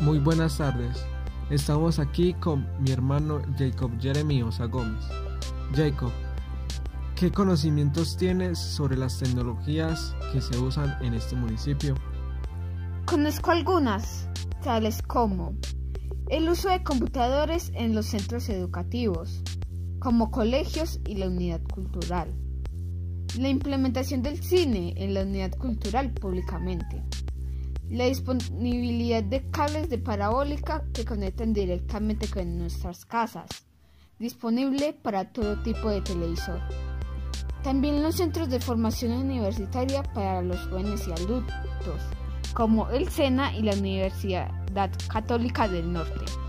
Muy buenas tardes. Estamos aquí con mi hermano Jacob Jeremy Osa Gómez. Jacob, ¿qué conocimientos tienes sobre las tecnologías que se usan en este municipio? Conozco algunas, tales como el uso de computadores en los centros educativos, como colegios y la unidad cultural. La implementación del cine en la unidad cultural públicamente. La disponibilidad de cables de parabólica que conectan directamente con nuestras casas. Disponible para todo tipo de televisor. También los centros de formación universitaria para los jóvenes y adultos, como el SENA y la Universidad Católica del Norte.